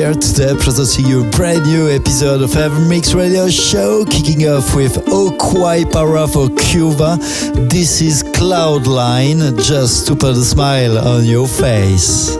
Here today, presenting you a brand new episode of EverMix Radio Show, kicking off with Okwai Para for Cuba. This is Cloudline, just to put a smile on your face.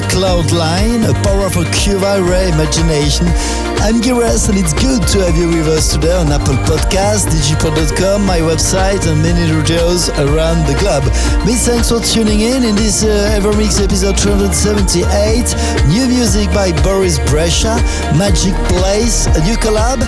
Cuba, Cloudline, a powerful Cuba Imagination. I'm Gires and it's good to have you with us today on Apple Podcast, digipod.com, my website and many radios around the globe. Many thanks for tuning in in this uh, EverMix episode 278. New music by Boris Brejcha, Magic Place, a new collab,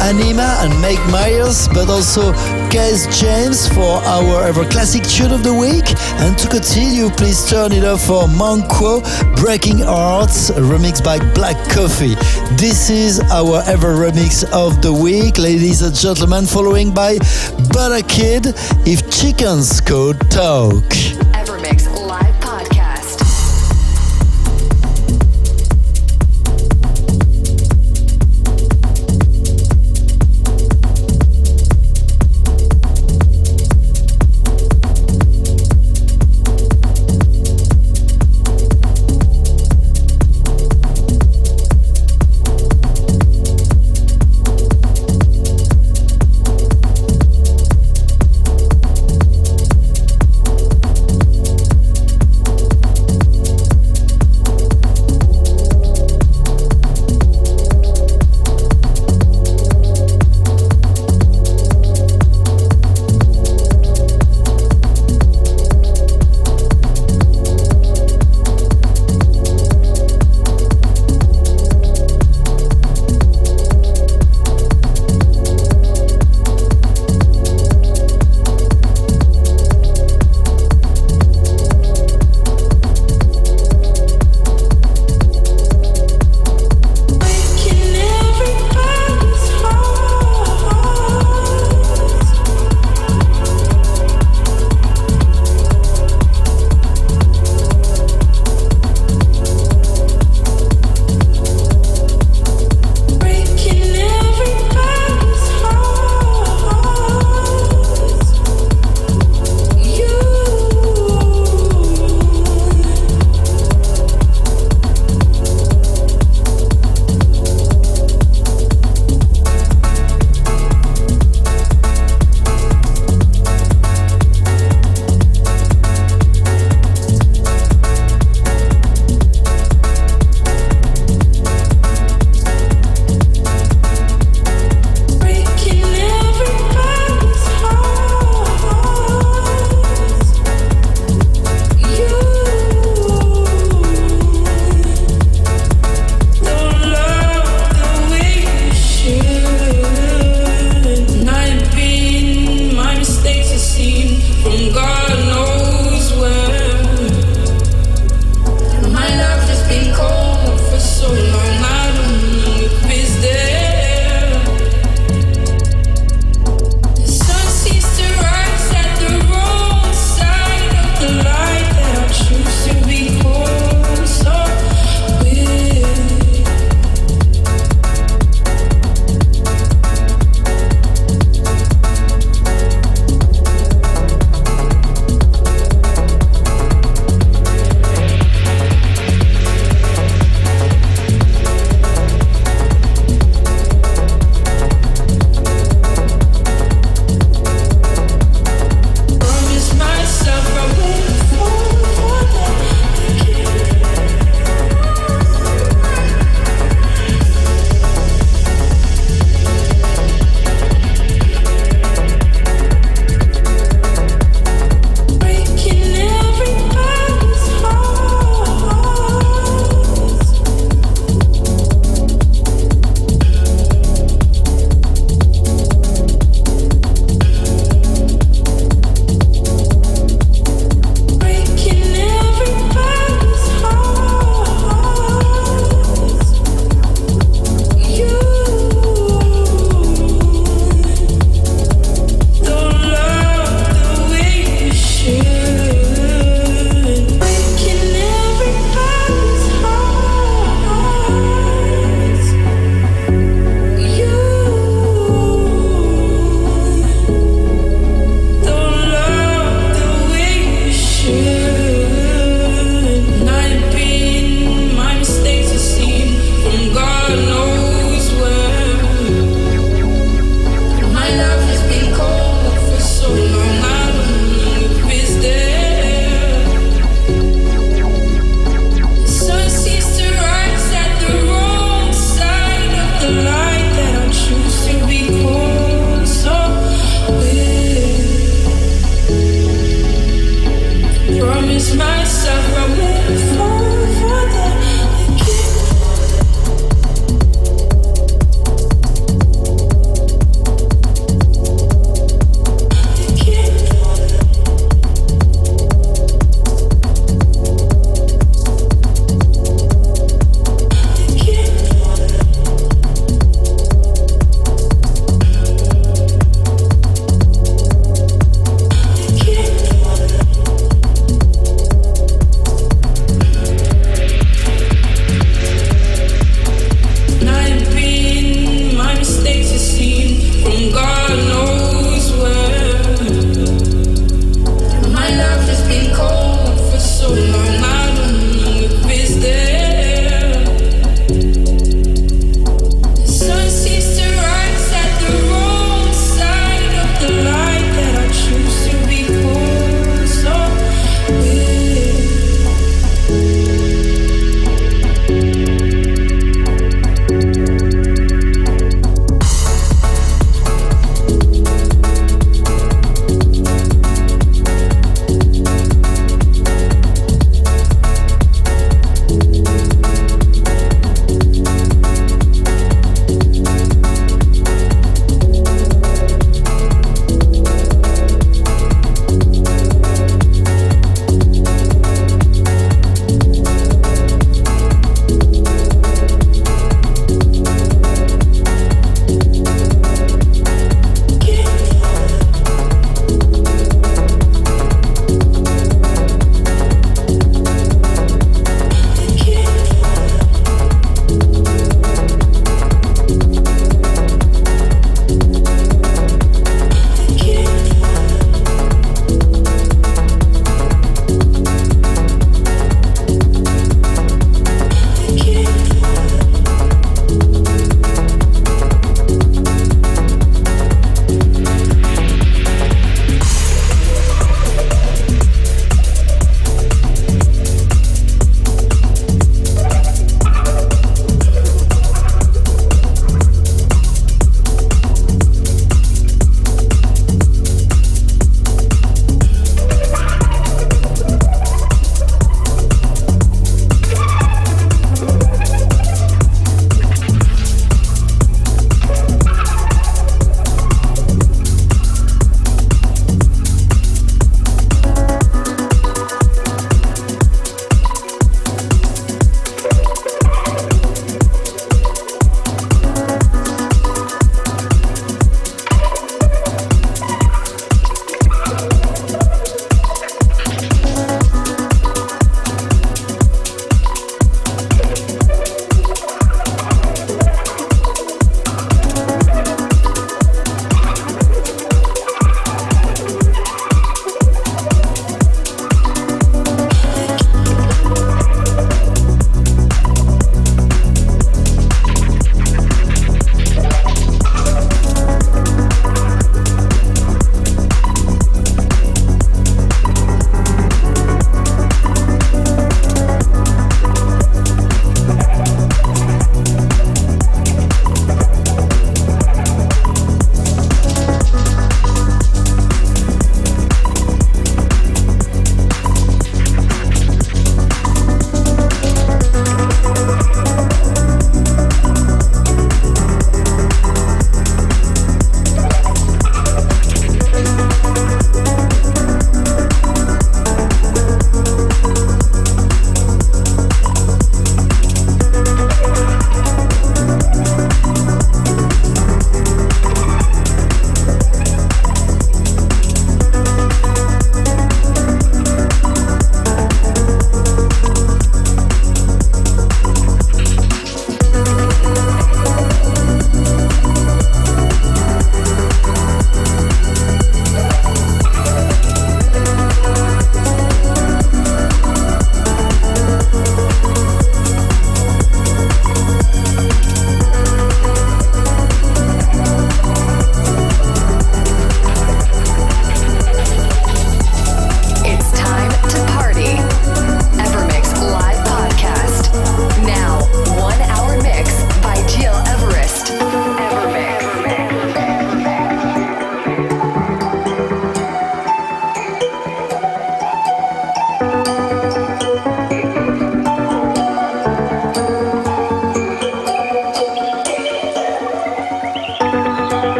Anima and Meg Myers, but also Keith James for our ever classic tune of the week. And to continue, please turn it up for Manquo, Breaking Hearts, remix by Black Coffee. This is our ever remix of the week, ladies and gentlemen, following by Butter Kid, If Chickens Could Talk.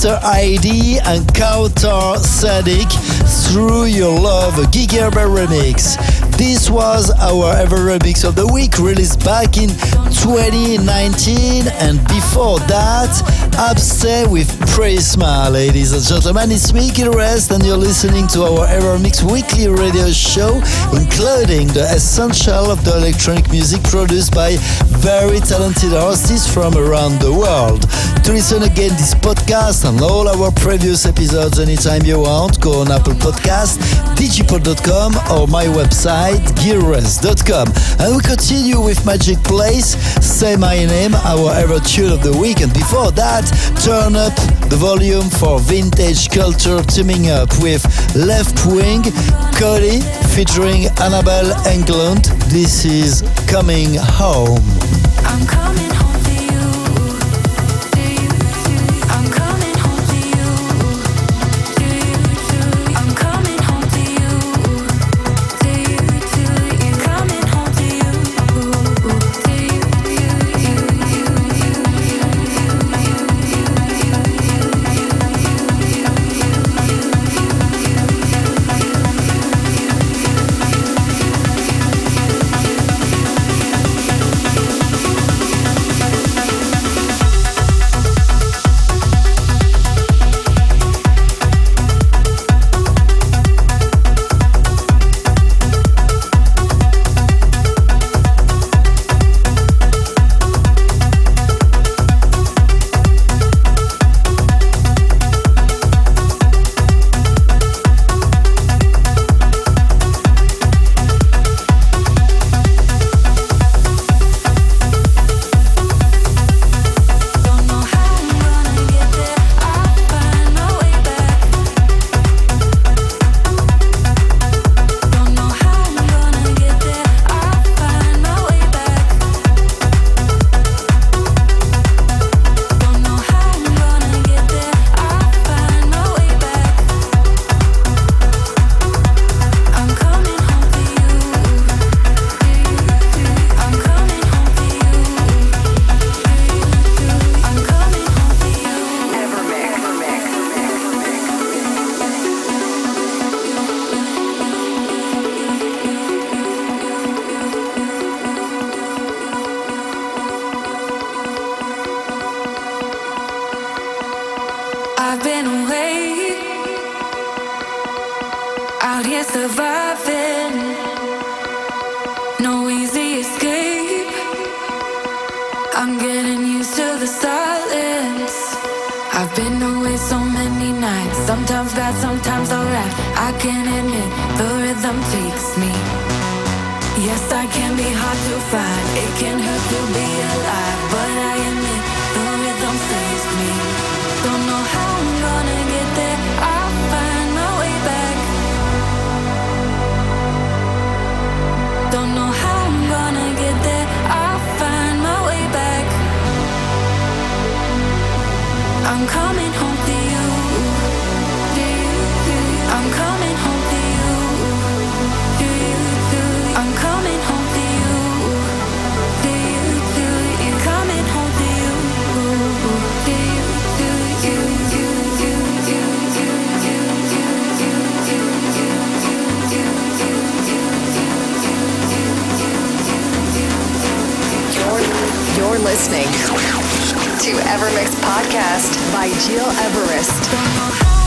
Mr. ID, and Kautar Sadik through your love, a Gigaber remix. This was our ever remix of the week released back in 2019 and before that Abstay with Prisma ladies and gentlemen. It's me Rest and you're listening to our EverMix weekly radio show including the essential of the electronic music produced by very talented artists from around the world. To listen again this podcast and all our previous episodes anytime you want go on Apple Podcast digipod.com or my website gearres.com and we continue with Magic Place Say My Name, our ever tune of the week. And before that, turn up the volume for Vintage Culture teaming up with Left Wing, Kody featuring Anabel Englund. This is Coming Home. You're listening to Evermix Podcast by Gil Everest.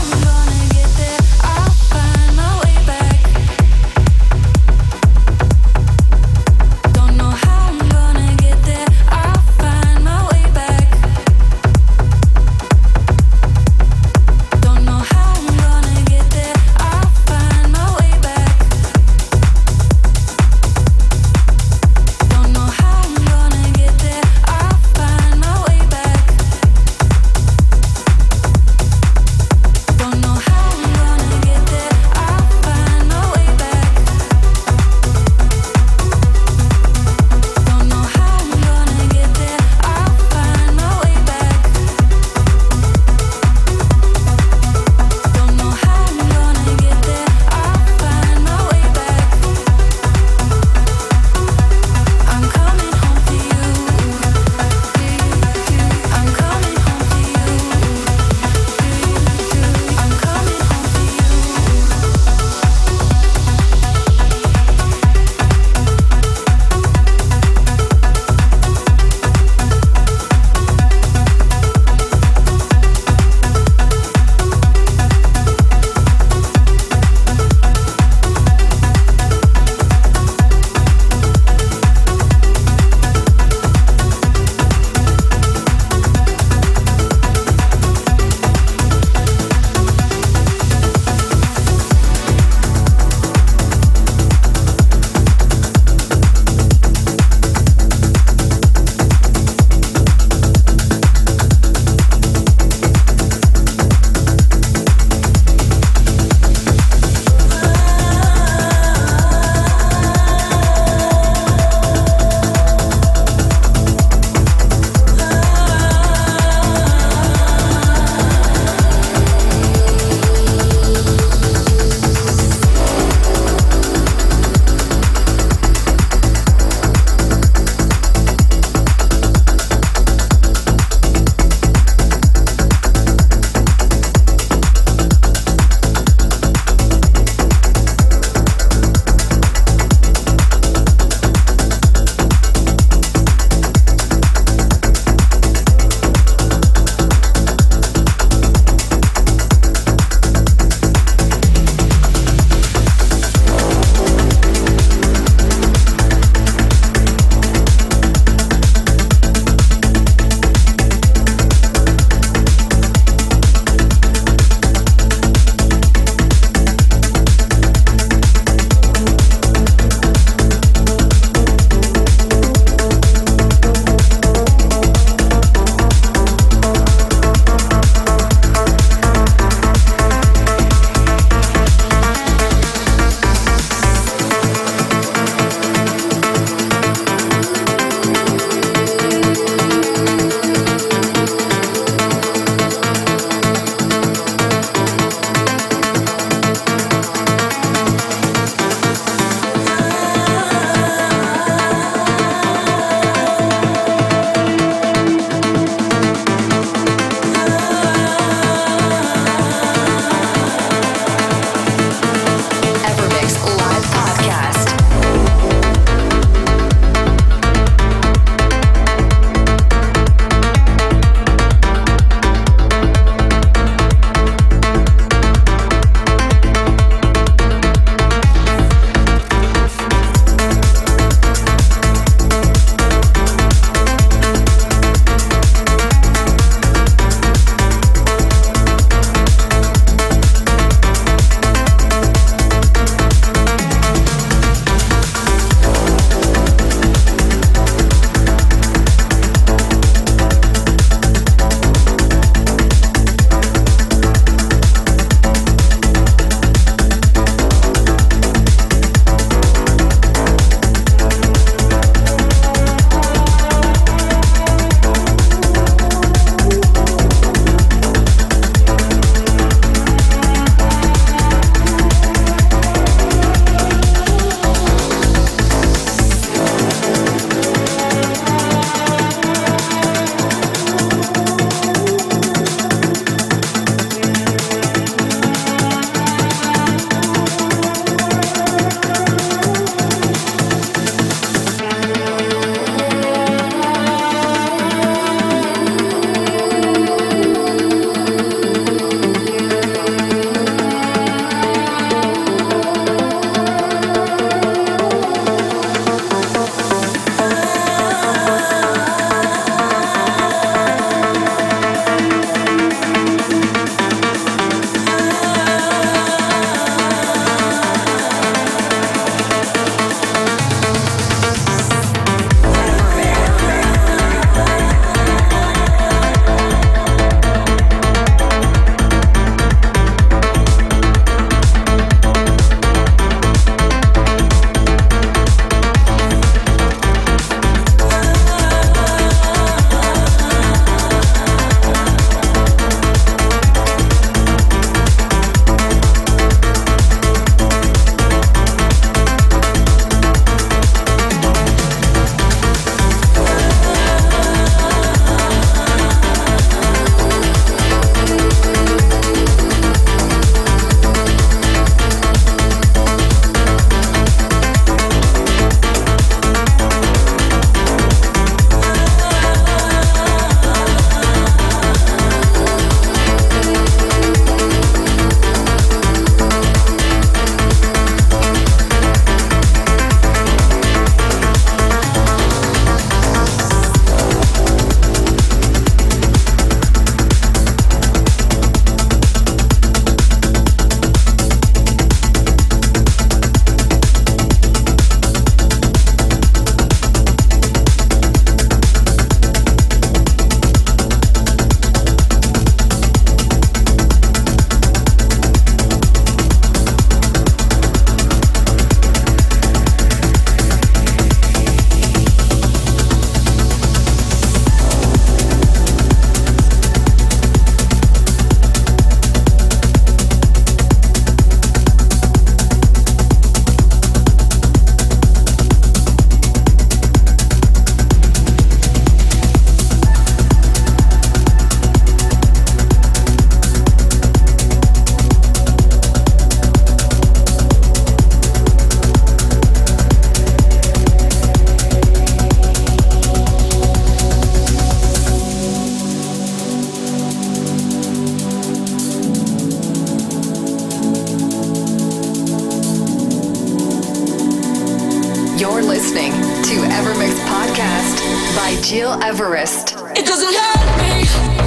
You're listening to Evermix Podcast by Gil Everest. It doesn't hurt me.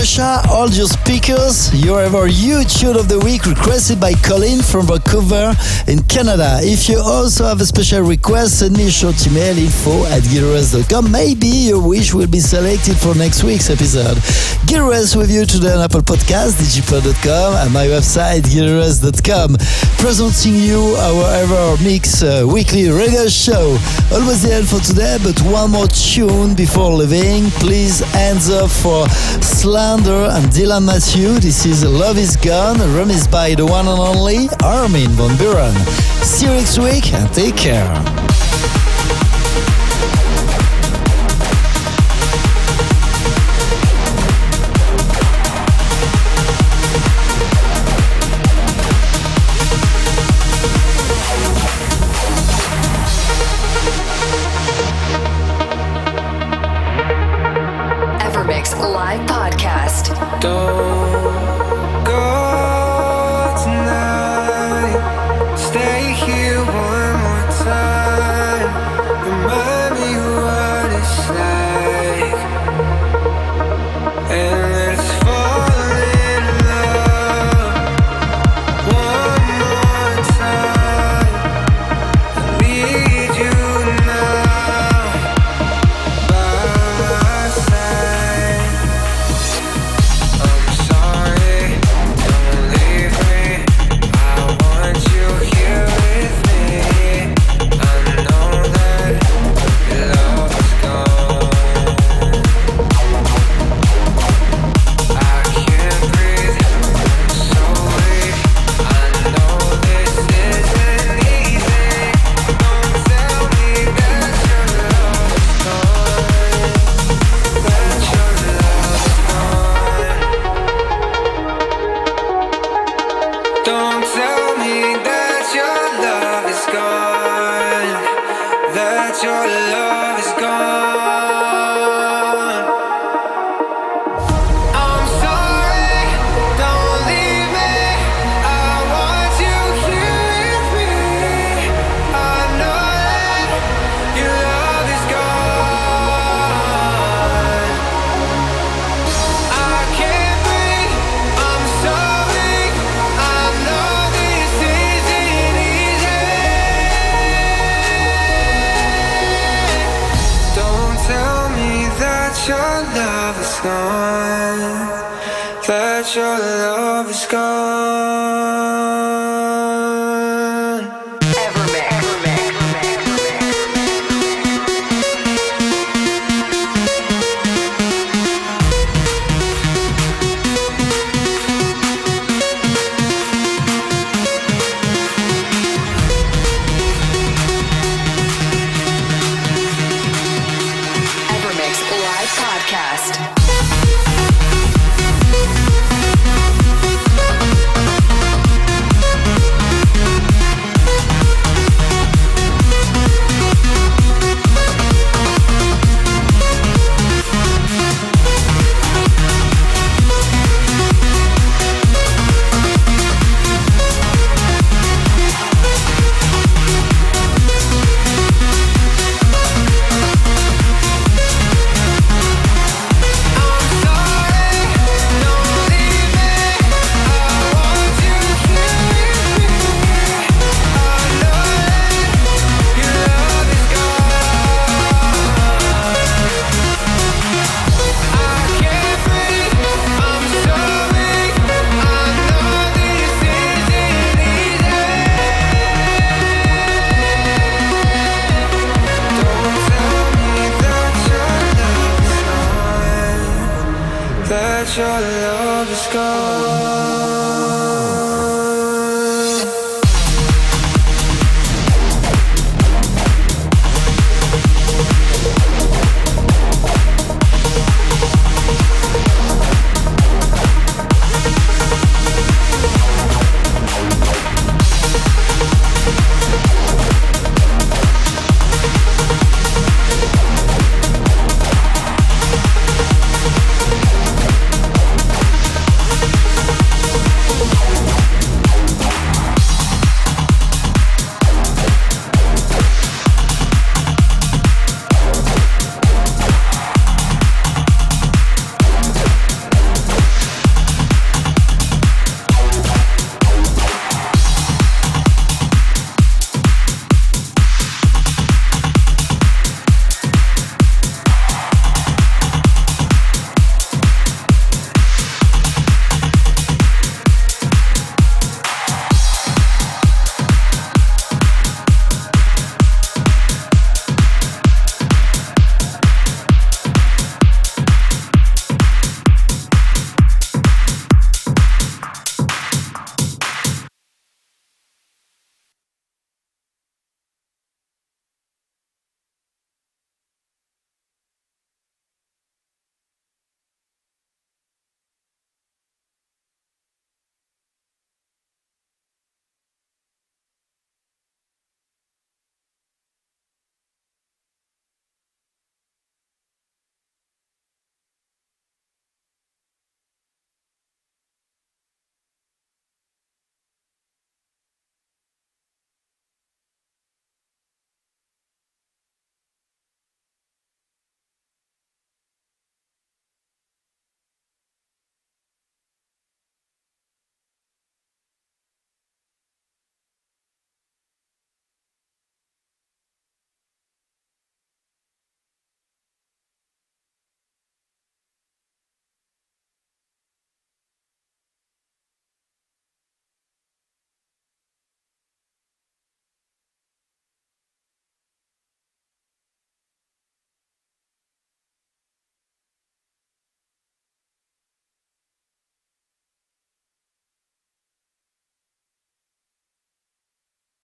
I'm hold your speakers. You have our huge tune of the week requested by Colin from Vancouver in Canada. If you also have a special request, send me a short email info at gileverest.com. Maybe your wish will be selected for next week's episode. Gileverest with you today on Apple Podcast, digipod.com, and my website, gileverest.com. Presenting you our EverMix uh, weekly radio show. Almost the end for today, but one more tune before leaving. Please hands up for Slander and Dylan Matthew. This is Love is Gone, remixed by the one and only Armin van Buuren. See you next week and take care.